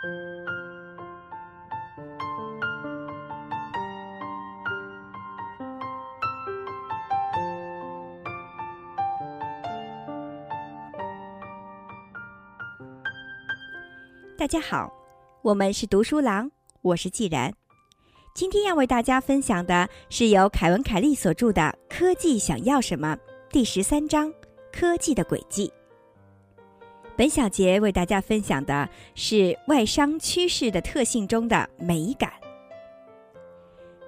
大家好，我们是读书郎，我是既然。今天要为大家分享的是由凯文·凯利所著的《科技想要什么》第十三章“科技的轨迹”。本小节为大家分享的是外商趋势的特性中的美感。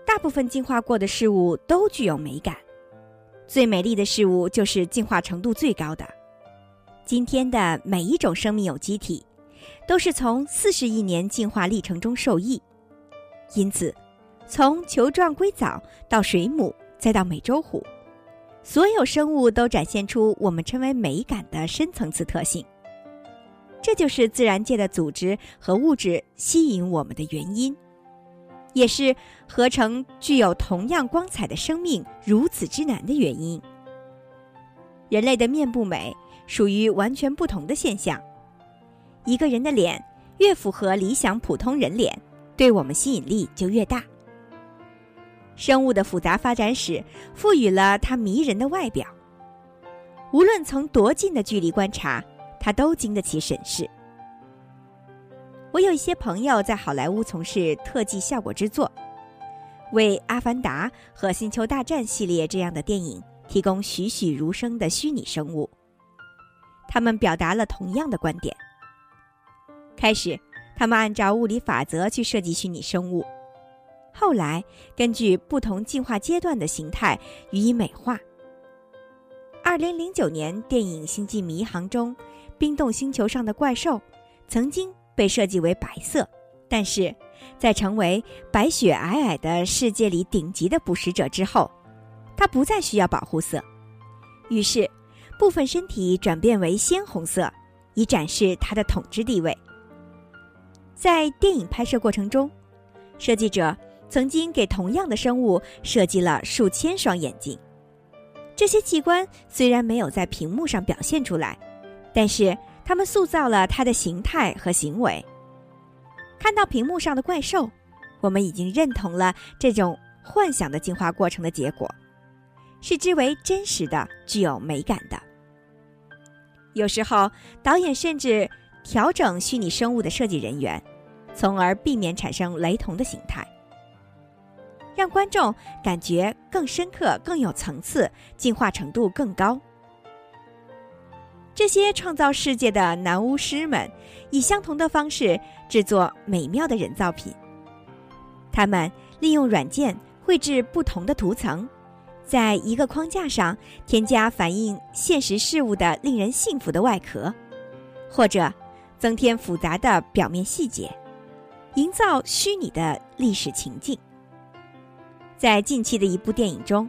大部分进化过的事物都具有美感，最美丽的事物就是进化程度最高的。今天的每一种生命有机体。都是从四十亿年进化历程中受益，因此，从球状硅藻到水母，再到美洲虎，所有生物都展现出我们称为美感的深层次特性。这就是自然界的组织和物质吸引我们的原因，也是合成具有同样光彩的生命如此之难的原因。人类的面部美属于完全不同的现象。一个人的脸越符合理想普通人脸，对我们吸引力就越大。生物的复杂发展史赋予了它迷人的外表，无论从多近的距离观察，他都经得起审视。我有一些朋友在好莱坞从事特技效果制作，为《阿凡达》和《星球大战》系列这样的电影提供栩栩如生的虚拟生物。他们表达了同样的观点。开始，他们按照物理法则去设计虚拟生物，后来根据不同进化阶段的形态予以美化。二零零九年电影《星际迷航》中，冰冻星球上的怪兽曾经被设计为白色，但是在成为白雪皑皑的世界里顶级的捕食者之后，它不再需要保护色，于是部分身体转变为鲜红色，以展示它的统治地位。在电影拍摄过程中，设计者曾经给同样的生物设计了数千双眼睛。这些器官虽然没有在屏幕上表现出来，但是他们塑造了它的形态和行为。看到屏幕上的怪兽，我们已经认同了这种幻想的进化过程的结果，视之为真实的、具有美感的。有时候，导演甚至调整虚拟生物的设计人员。从而避免产生雷同的形态，让观众感觉更深刻、更有层次、进化程度更高。这些创造世界的男巫师们以相同的方式制作美妙的人造品。他们利用软件绘制不同的图层，在一个框架上添加反映现实事物的令人信服的外壳，或者增添复杂的表面细节。营造虚拟的历史情境。在近期的一部电影中，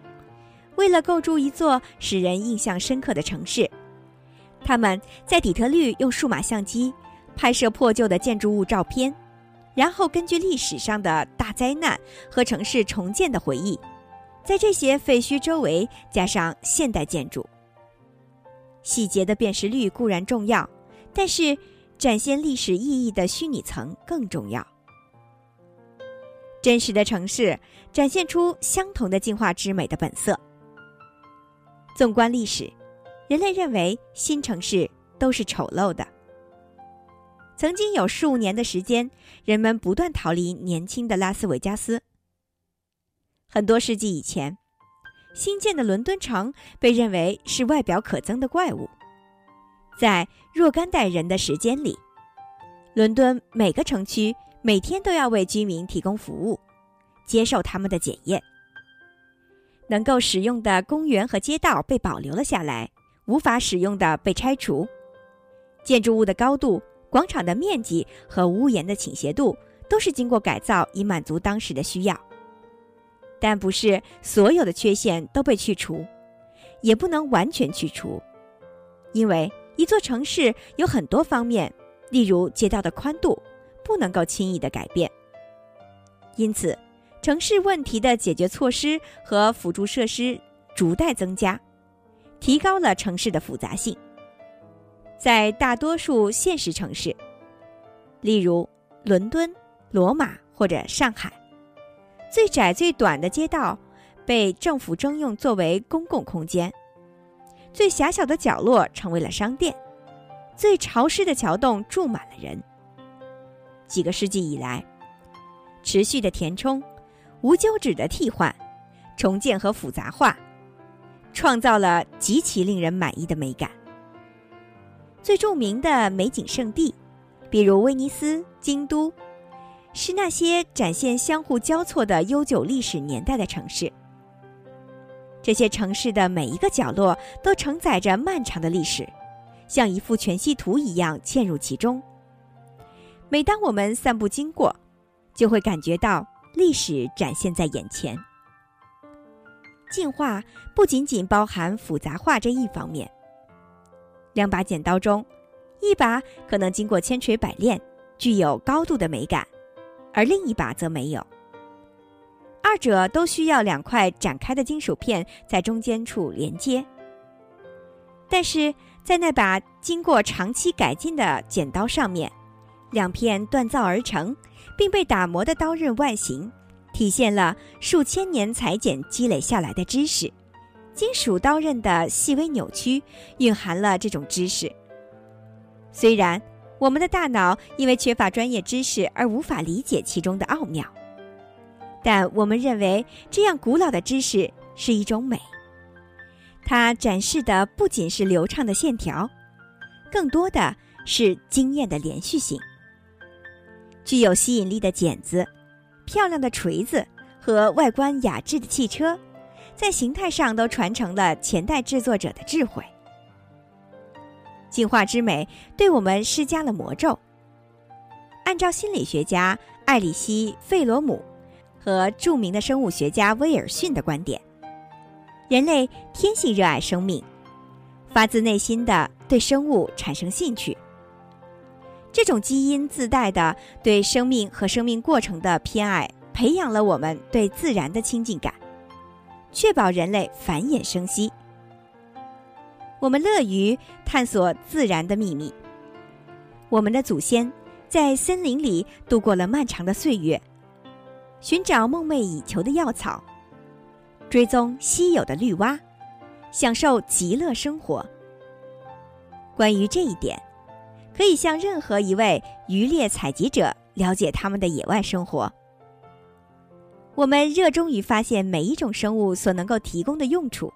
为了构筑一座使人印象深刻的城市，他们在底特律用数码相机拍摄破旧的建筑物照片，然后根据历史上的大灾难和城市重建的回忆，在这些废墟周围加上现代建筑。细节的辨识率固然重要，但是展现历史意义的虚拟层更重要。真实的城市展现出相同的进化之美的本色。纵观历史，人类认为新城市都是丑陋的。曾经有数年的时间，人们不断逃离年轻的拉斯维加斯。很多世纪以前，新建的伦敦城被认为是外表可憎的怪物。在若干代人的时间里，伦敦每个城区。每天都要为居民提供服务，接受他们的检验。能够使用的公园和街道被保留了下来，无法使用的被拆除。建筑物的高度、广场的面积和屋檐的倾斜度都是经过改造以满足当时的需要。但不是所有的缺陷都被去除，也不能完全去除，因为一座城市有很多方面，例如街道的宽度。不能够轻易的改变，因此，城市问题的解决措施和辅助设施逐代增加，提高了城市的复杂性。在大多数现实城市，例如伦敦、罗马或者上海。最窄最短的街道被政府征用作为公共空间，最狭小的角落成为了商店，最潮湿的桥洞住满了人。几个世纪以来，持续的填充、无休止的替换、重建和复杂化，创造了极其令人满意的美感。最著名的美景胜地，比如威尼斯、京都，是那些展现相互交错的悠久历史年代的城市。这些城市的每一个角落都承载着漫长的历史，像一幅全息图一样嵌入其中。每当我们散步经过，就会感觉到历史展现在眼前。进化不仅仅包含复杂化这一方面。两把剪刀中，一把可能经过千锤百炼，具有高度的美感，而另一把则没有。二者都需要两块展开的金属片在中间处连接。但是在那把经过长期改进的剪刀上面，两片锻造而成并被打磨的刀刃外形，体现了数千年裁剪积累下来的知识。金属刀刃的细微扭曲蕴含了这种知识。虽然我们的大脑因为缺乏专业知识而无法理解其中的奥妙，但我们认为这样古老的知识是一种美。它展示的不仅是流畅的线条，更多的是经验的连续性。具有吸引力的剪子、漂亮的锤子和外观雅致的汽车。在形态上都传承了前代制作者的智慧。进化之美对我们施加了魔咒。按照心理学家艾里希·费罗姆和著名的生物学家威尔逊的观点，人类天性热爱生命，发自内心的对生物产生兴趣。这种基因自带的对生命和生命过程的偏爱，培养了我们对自然的亲近感。确保人类繁衍生息。我们乐于探索自然的秘密。我们的祖先在森林里度过了漫长的岁月，寻找梦寐以求的药草，追踪稀有的绿蛙，享受极乐生活。关于这一点，可以向任何一位渔猎采集者了解他们的野外生活。我们热衷于发现每一种生物所能够提供的用处，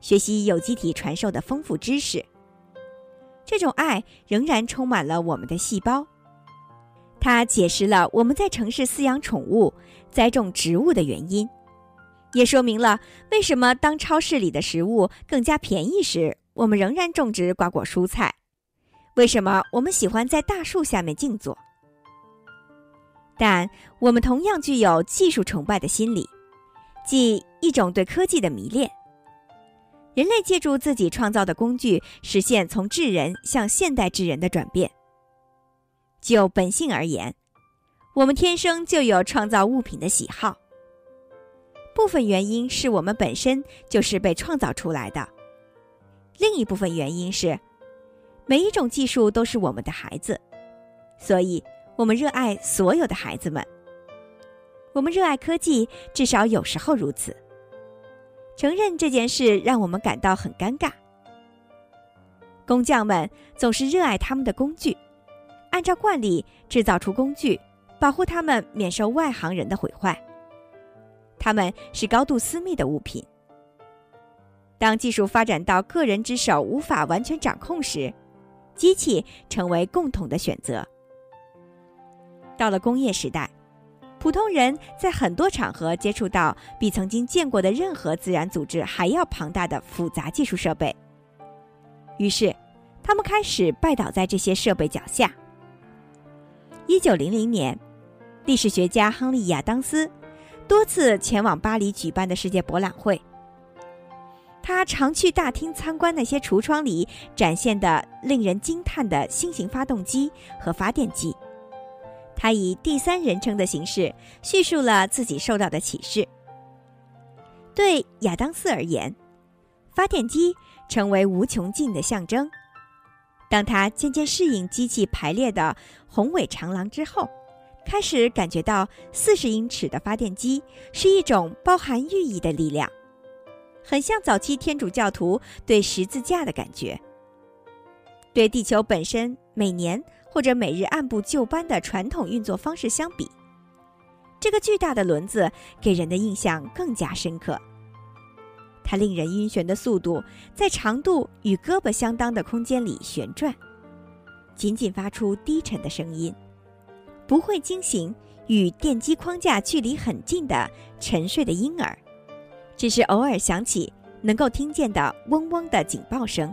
学习有机体传授的丰富知识。这种爱仍然充满了我们的细胞，它解释了我们在城市饲养宠物、栽种植物的原因，也说明了为什么当超市里的食物更加便宜时，我们仍然种植瓜果蔬菜；为什么我们喜欢在大树下面静坐。但我们同样具有技术崇拜的心理，即一种对科技的迷恋。人类借助自己创造的工具，实现从智人向现代智人的转变。就本性而言，我们天生就有创造物品的喜好。部分原因是我们本身就是被创造出来的，另一部分原因是，每一种技术都是我们的孩子，所以。我们热爱所有的孩子们。我们热爱科技，至少有时候如此。承认这件事让我们感到很尴尬。工匠们总是热爱他们的工具，按照惯例制造出工具，保护他们免受外行人的毁坏。他们是高度私密的物品。当技术发展到个人之手无法完全掌控时，机器成为共同的选择。到了工业时代，普通人在很多场合接触到比曾经见过的任何自然组织还要庞大的复杂技术设备。于是，他们开始拜倒在这些设备脚下。一九零零年，历史学家亨利·亚当斯多次前往巴黎举办的世界博览会。他常去大厅参观那些橱窗里展现的令人惊叹的新型发动机和发电机。他以第三人称的形式叙述了自己受到的启示。对亚当斯而言，发电机成为无穷尽的象征。当他渐渐适应机器排列的宏伟长廊之后，开始感觉到四十英尺的发电机是一种包含寓意的力量，很像早期天主教徒对十字架的感觉。对地球本身每年或者每日按部就班的传统运作方式相比，这个巨大的轮子给人的印象更加深刻。它令人晕眩的速度在长度与胳膊相当的空间里旋转，仅仅发出低沉的声音，不会惊醒与电机框架距离很近的沉睡的婴儿，只是偶尔响起能够听见的嗡嗡的警报声。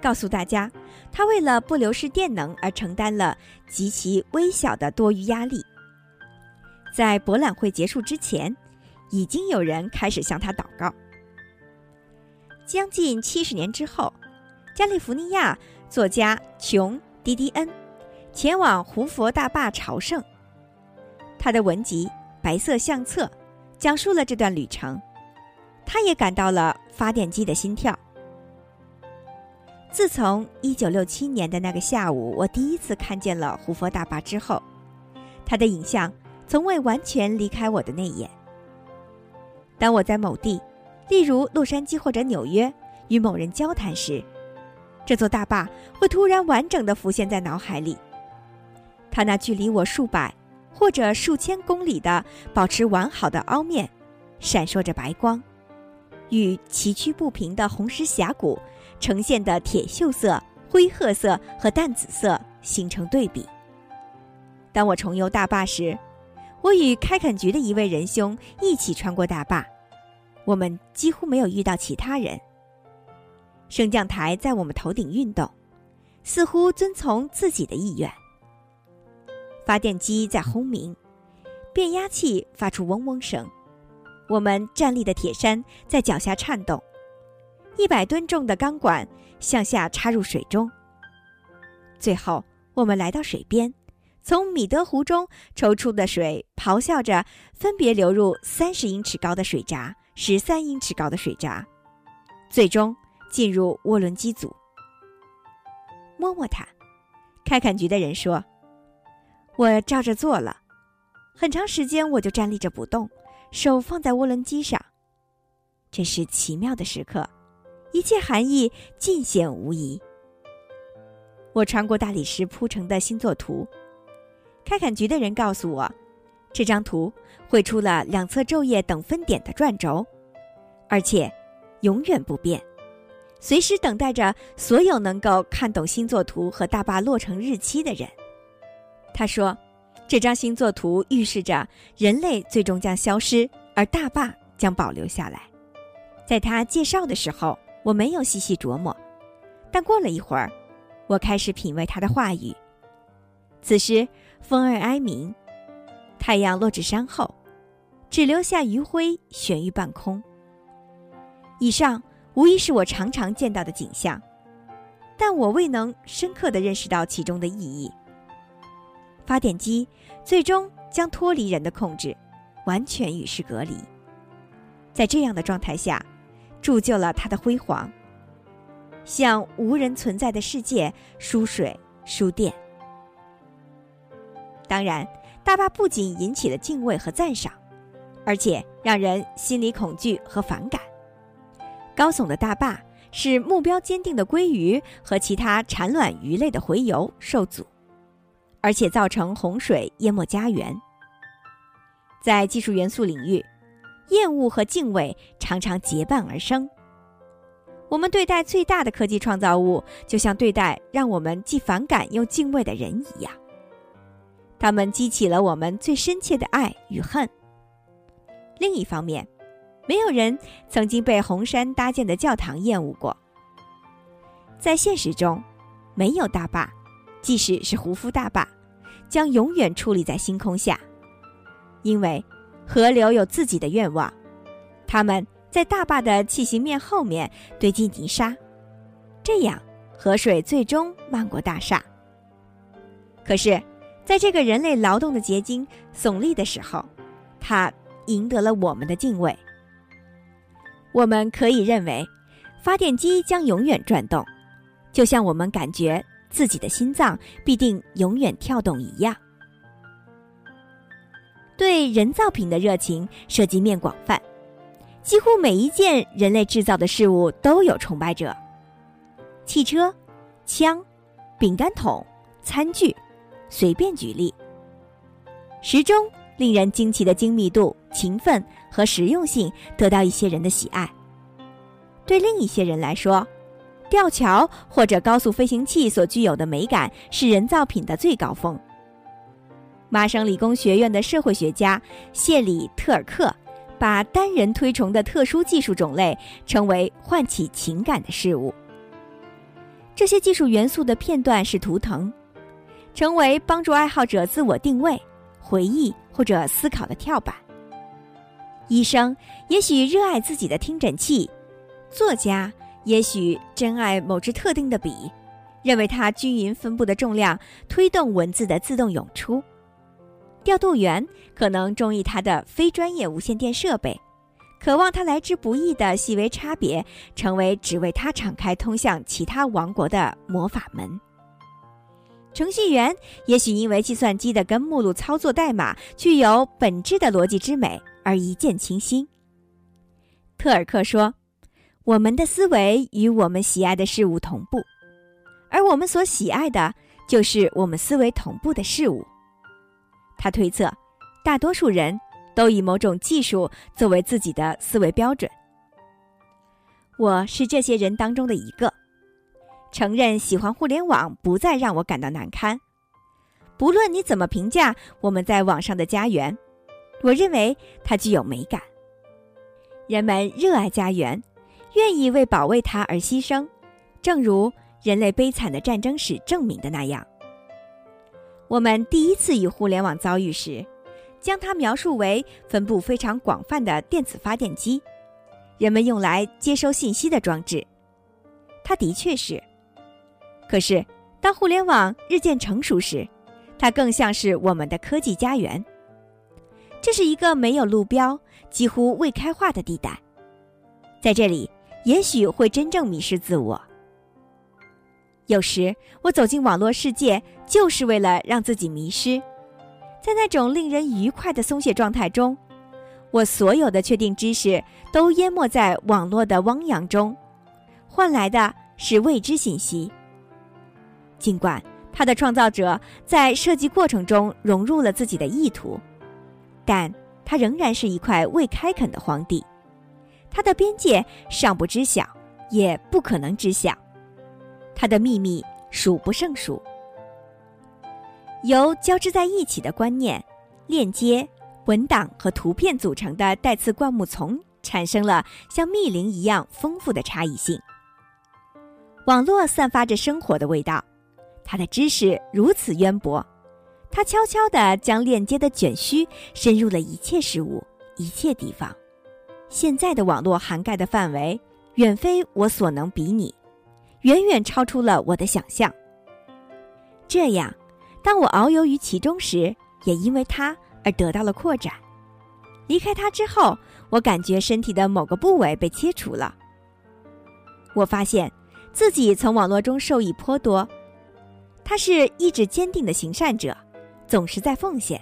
告诉大家，他为了不流失电能而承担了极其微小的多余压力。在博览会结束之前，已经有人开始向他祷告。将近七十年之后，加利福尼亚作家琼·迪迪恩前往胡佛大坝朝圣。他的文集《白色相册》讲述了这段旅程，他也感到了发电机的心跳。自从1967年的那个下午，我第一次看见了胡佛大坝之后，它的影像从未完全离开我的内眼。当我在某地，例如洛杉矶或者纽约，与某人交谈时，这座大坝会突然完整的浮现在脑海里。它那距离我数百或者数千公里的保持完好的凹面，闪烁着白光，与崎岖不平的红石峡谷。呈现的铁锈色、灰褐色和淡紫色形成对比。当我重游大坝时，我与开垦局的一位仁兄一起穿过大坝，我们几乎没有遇到其他人。升降台在我们头顶运动，似乎遵从自己的意愿。发电机在轰鸣，变压器发出嗡嗡声，我们站立的铁山在脚下颤动。一百吨重的钢管向下插入水中。最后，我们来到水边，从米德湖中抽出的水咆哮着，分别流入三十英尺高的水闸、十三英尺高的水闸，最终进入涡轮机组。摸摸它，开垦局的人说：“我照着做了。很长时间，我就站立着不动，手放在涡轮机上。这是奇妙的时刻。”一切含义尽显无疑。我穿过大理石铺成的星座图，开垦局的人告诉我，这张图绘出了两侧昼夜等分点的转轴，而且永远不变，随时等待着所有能够看懂星座图和大坝落成日期的人。他说，这张星座图预示着人类最终将消失，而大坝将保留下来。在他介绍的时候。我没有细细琢磨，但过了一会儿，我开始品味他的话语。此时风儿哀鸣，太阳落至山后，只留下余晖悬于半空。以上无疑是我常常见到的景象，但我未能深刻地认识到其中的意义。发电机最终将脱离人的控制，完全与世隔离。在这样的状态下。铸就了它的辉煌，向无人存在的世界输水输电。当然，大坝不仅引起了敬畏和赞赏，而且让人心里恐惧和反感。高耸的大坝使目标坚定的鲑鱼和其他产卵鱼类的洄游受阻，而且造成洪水淹没家园。在技术元素领域。厌恶和敬畏常常结伴而生。我们对待最大的科技创造物，就像对待让我们既反感又敬畏的人一样。他们激起了我们最深切的爱与恨。另一方面，没有人曾经被红山搭建的教堂厌恶过。在现实中，没有大坝，即使是胡夫大坝，将永远矗立在星空下，因为。河流有自己的愿望，他们在大坝的气形面后面堆积泥沙，这样河水最终漫过大厦。可是，在这个人类劳动的结晶耸立的时候，它赢得了我们的敬畏。我们可以认为，发电机将永远转动，就像我们感觉自己的心脏必定永远跳动一样。对人造品的热情涉及面广泛，几乎每一件人类制造的事物都有崇拜者。汽车、枪、饼干桶、餐具，随便举例。时钟令人惊奇的精密度、勤奋和实用性得到一些人的喜爱。对另一些人来说，吊桥或者高速飞行器所具有的美感是人造品的最高峰。麻省理工学院的社会学家谢里特尔克把单人推崇的特殊技术种类称为唤起情感的事物。这些技术元素的片段是图腾，成为帮助爱好者自我定位、回忆或者思考的跳板。医生也许热爱自己的听诊器，作家也许珍爱某支特定的笔，认为它均匀分布的重量推动文字的自动涌出。调度员可能中意他的非专业无线电设备，渴望他来之不易的细微差别成为只为他敞开通向其他王国的魔法门。程序员也许因为计算机的根目录操作代码具有本质的逻辑之美而一见倾心。特尔克说：“我们的思维与我们喜爱的事物同步，而我们所喜爱的就是我们思维同步的事物。”他推测，大多数人都以某种技术作为自己的思维标准。我是这些人当中的一个，承认喜欢互联网不再让我感到难堪。不论你怎么评价我们在网上的家园，我认为它具有美感。人们热爱家园，愿意为保卫它而牺牲，正如人类悲惨的战争史证明的那样。我们第一次与互联网遭遇时，将它描述为分布非常广泛的电子发电机，人们用来接收信息的装置。它的确是。可是，当互联网日渐成熟时，它更像是我们的科技家园。这是一个没有路标、几乎未开化的地带，在这里，也许会真正迷失自我。有时我走进网络世界，就是为了让自己迷失，在那种令人愉快的松懈状态中，我所有的确定知识都淹没在网络的汪洋中，换来的是未知信息。尽管它的创造者在设计过程中融入了自己的意图，但它仍然是一块未开垦的荒地，它的边界尚不知晓，也不可能知晓。它的秘密数不胜数。由交织在一起的观念、链接、文档和图片组成的带刺灌木丛，产生了像密林一样丰富的差异性。网络散发着生活的味道，它的知识如此渊博，它悄悄地将链接的卷须深入了一切事物、一切地方。现在的网络涵盖的范围，远非我所能比拟。远远超出了我的想象。这样，当我遨游于其中时，也因为它而得到了扩展。离开它之后，我感觉身体的某个部位被切除了。我发现自己从网络中受益颇多。他是意志坚定的行善者，总是在奉献。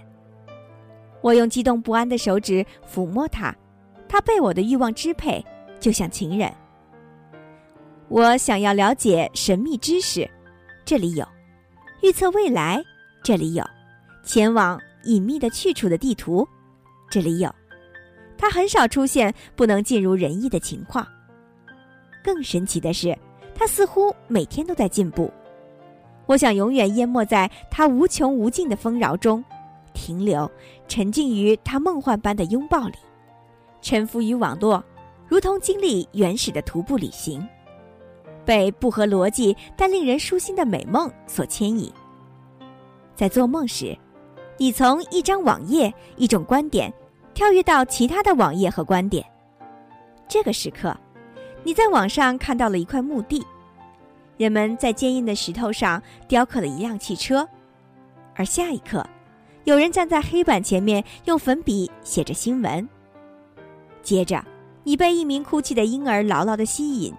我用激动不安的手指抚摸它，它被我的欲望支配，就像情人。我想要了解神秘知识，这里有；预测未来，这里有；前往隐秘的去处的地图，这里有。它很少出现不能尽如人意的情况。更神奇的是，它似乎每天都在进步。我想永远淹没在它无穷无尽的丰饶中，停留，沉浸于它梦幻般的拥抱里，臣服于网络，如同经历原始的徒步旅行。被不合逻辑但令人舒心的美梦所牵引。在做梦时，你从一张网页、一种观点跳跃到其他的网页和观点。这个时刻，你在网上看到了一块墓地，人们在坚硬的石头上雕刻了一辆汽车，而下一刻，有人站在黑板前面用粉笔写着新闻。接着，你被一名哭泣的婴儿牢牢的吸引。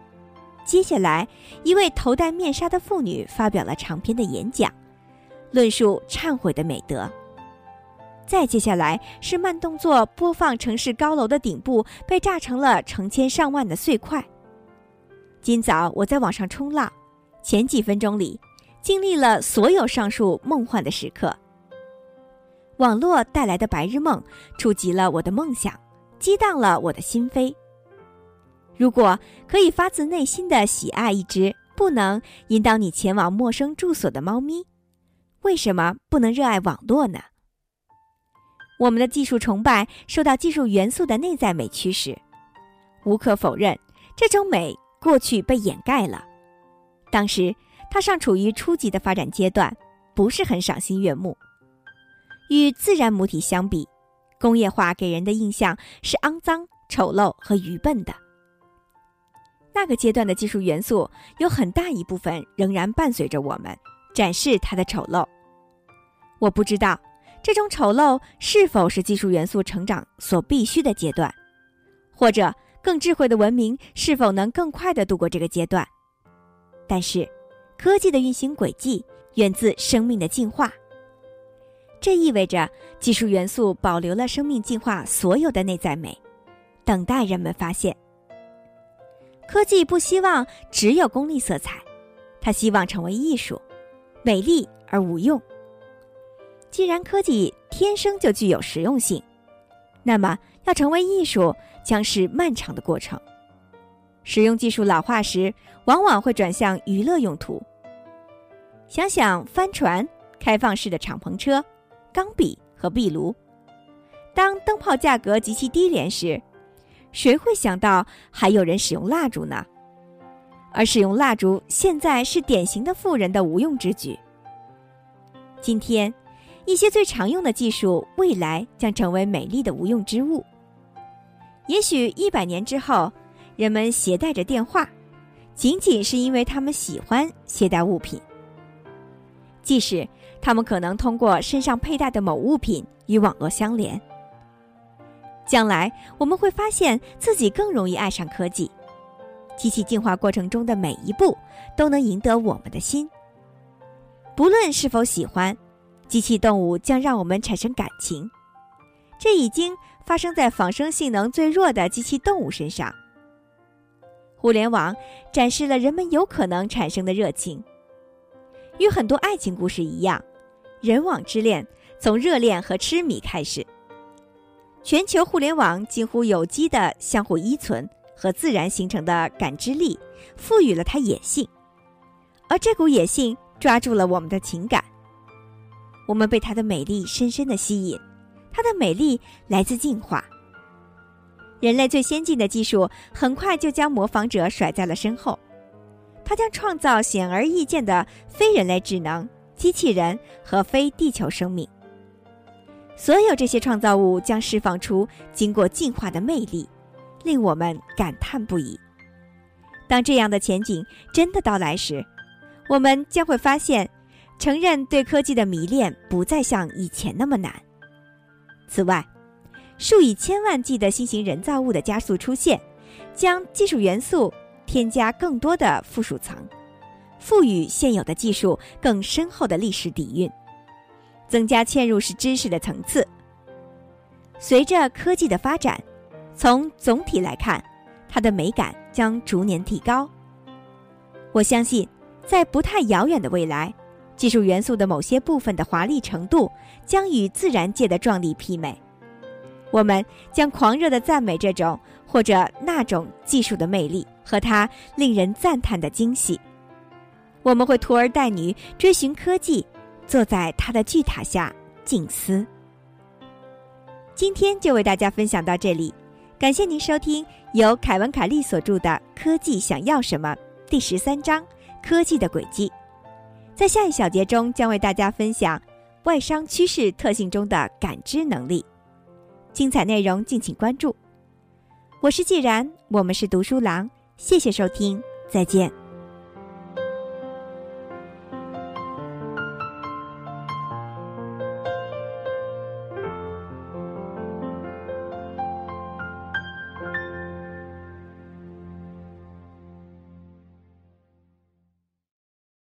接下来，一位头戴面纱的妇女发表了长篇的演讲，论述忏悔的美德。再接下来是慢动作播放城市高楼的顶部被炸成了成千上万的碎块。今早我在网上冲浪，前几分钟里经历了所有上述梦幻的时刻。网络带来的白日梦触及了我的梦想，激荡了我的心扉。如果可以发自内心的喜爱一只不能引导你前往陌生住所的猫咪，为什么不能热爱网络呢？我们的技术崇拜受到技术元素的内在美驱使，无可否认，这种美过去被掩盖了。当时它尚处于初级的发展阶段，不是很赏心悦目。与自然母体相比，工业化给人的印象是肮脏、丑陋和愚笨的。那个阶段的技术元素有很大一部分仍然伴随着我们，展示它的丑陋。我不知道这种丑陋是否是技术元素成长所必须的阶段，或者更智慧的文明是否能更快地度过这个阶段。但是，科技的运行轨迹源自生命的进化，这意味着技术元素保留了生命进化所有的内在美，等待人们发现。科技不希望只有功利色彩，它希望成为艺术，美丽而无用。既然科技天生就具有实用性，那么要成为艺术将是漫长的过程。使用技术老化时，往往会转向娱乐用途。想想帆船、开放式的敞篷车、钢笔和壁炉，当灯泡价格极其低廉时。谁会想到还有人使用蜡烛呢？而使用蜡烛现在是典型的富人的无用之举。今天，一些最常用的技术，未来将成为美丽的无用之物。也许一百年之后，人们携带着电话，仅仅是因为他们喜欢携带物品，即使他们可能通过身上佩戴的某物品与网络相连。将来我们会发现自己更容易爱上科技，机器进化过程中的每一步都能赢得我们的心。不论是否喜欢，机器动物将让我们产生感情。这已经发生在仿生性能最弱的机器动物身上。互联网展示了人们有可能产生的热情。与很多爱情故事一样，人网之恋从热恋和痴迷开始。全球互联网近乎有机的相互依存和自然形成的感知力，赋予了它野性，而这股野性抓住了我们的情感。我们被它的美丽深深的吸引，它的美丽来自进化。人类最先进的技术很快就将模仿者甩在了身后，它将创造显而易见的非人类智能、机器人和非地球生命。所有这些创造物将释放出经过进化的魅力，令我们感叹不已。当这样的前景真的到来时，我们将会发现，承认对科技的迷恋不再像以前那么难。此外，数以千万计的新型人造物的加速出现，将技术元素添加更多的附属层，赋予现有的技术更深厚的历史底蕴。增加嵌入式知识的层次。随着科技的发展，从总体来看，它的美感将逐年提高。我相信，在不太遥远的未来，技术元素的某些部分的华丽程度将与自然界的壮丽媲美。我们将狂热地赞美这种或者那种技术的魅力和它令人赞叹的惊喜。我们会徒儿带女追寻科技。坐在他的巨塔下静思。今天就为大家分享到这里，感谢您收听由凯文·凯利所著的《科技想要什么》第十三章《科技的轨迹》。在下一小节中，将为大家分享外商趋势特性中的感知能力。精彩内容敬请关注。我是既然，我们是读书郎，谢谢收听，再见。